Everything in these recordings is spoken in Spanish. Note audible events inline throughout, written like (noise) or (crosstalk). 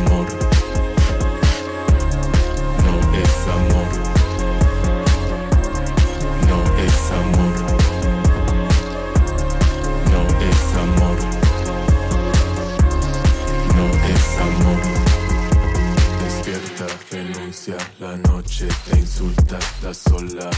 amor, no es amor, no es amor, no es amor, no es amor. Despierta, renuncia, la noche te insulta, la sola.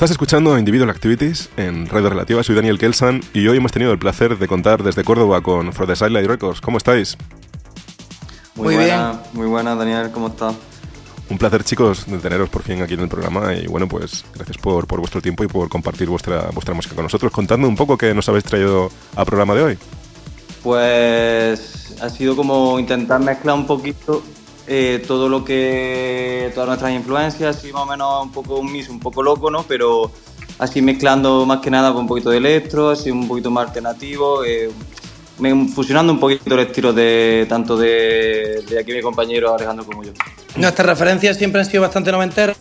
Estás escuchando Individual Activities en Radio Relativa, soy Daniel Kelsan y hoy hemos tenido el placer de contar desde Córdoba con For the Sidelight Records. ¿Cómo estáis? Muy, buena, bien. muy buena, Daniel, ¿cómo estás? Un placer, chicos, de teneros por fin aquí en el programa y bueno, pues gracias por, por vuestro tiempo y por compartir vuestra, vuestra música con nosotros. Contadme un poco qué nos habéis traído al programa de hoy. Pues ha sido como intentar mezclar un poquito eh, todo lo que. todas nuestras influencias, así más o menos un poco un mix, un poco loco, ¿no? Pero así mezclando más que nada con un poquito de electro, así un poquito más alternativo, eh, fusionando un poquito el estilo de tanto de, de aquí mi compañero Alejandro como yo. Nuestras referencias siempre han sido bastante noventeras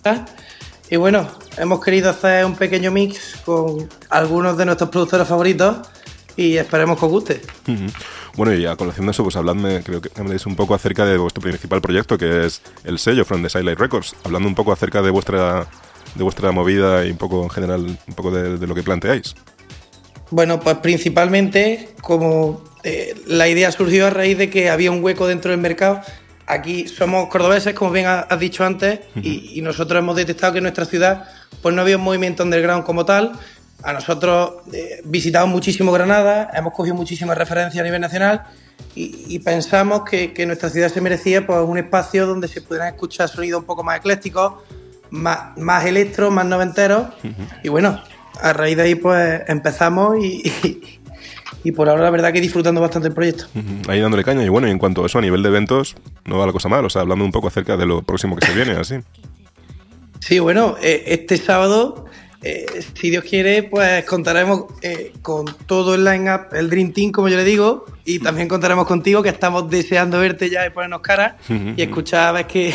y bueno, hemos querido hacer un pequeño mix con algunos de nuestros productores favoritos y esperemos que os guste. Bueno, y a colación de eso, pues habladme, creo que me un poco acerca de vuestro principal proyecto, que es el sello From the Sidelight Records, hablando un poco acerca de vuestra de vuestra movida y un poco en general, un poco de, lo que planteáis. Bueno, pues principalmente como eh, la idea surgió a raíz de que había un hueco dentro del mercado. Aquí somos cordobeses, como bien has dicho antes, y, nosotros hemos detectado que en nuestra ciudad pues no había un movimiento underground como tal, a nosotros eh, visitamos muchísimo Granada, hemos cogido muchísimas referencias a nivel nacional y, pensamos que, nuestra ciudad se merecía pues, un espacio donde se pudieran escuchar sonidos un poco más eclécticos, más, más electro, más noventeros. Y bueno, a raíz de ahí pues empezamos y, y, por ahora la verdad que disfrutando bastante el proyecto. Ahí dándole caña. Y bueno, y en cuanto a eso, a nivel de eventos, no va la cosa mal. O sea, hablando un poco acerca de lo próximo que se viene, así. Sí, bueno, eh, este sábado eh, si Dios quiere, pues contaremos eh, con todo el line-up, el Dream Team, como yo le digo, y también contaremos contigo, que estamos deseando verte ya y ponernos cara (laughs) y escuchar a ver qué,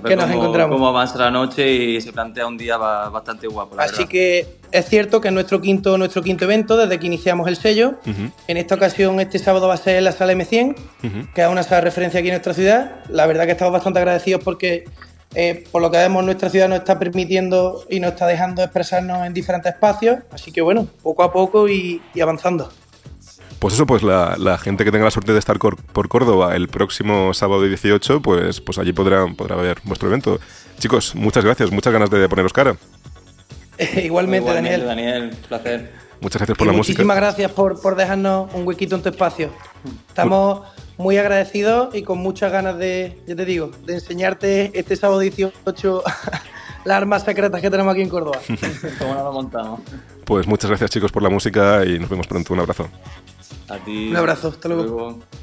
que nos encontramos. Cómo avanza la noche y se plantea un día bastante guapo. Así que es cierto que es nuestro quinto, nuestro quinto evento desde que iniciamos el sello. En esta ocasión, este sábado va a ser en la sala M100, que es una sala de referencia aquí en nuestra ciudad. La verdad que estamos bastante agradecidos porque eh, por lo que vemos, nuestra ciudad nos está permitiendo y nos está dejando expresarnos en diferentes espacios. Así que bueno, poco a poco y, avanzando. Pues eso, pues la, gente que tenga la suerte de estar por Córdoba el próximo sábado 18, pues, pues allí podrá, podrá ver vuestro evento. Chicos, muchas gracias, muchas ganas de poneros cara. (laughs) Igualmente, Daniel. Daniel, placer. Muchas gracias por la música. Muchísimas gracias por, por dejarnos un huequito en tu espacio. Estamos muy agradecido y con muchas ganas de, ya te digo, de enseñarte este sábado 18 (laughs) las armas secretas que tenemos aquí en Córdoba. (laughs) ¿Cómo nos lo montamos? Pues muchas gracias chicos por la música y nos vemos pronto. Un abrazo. A ti. Un abrazo, hasta luego. Chicos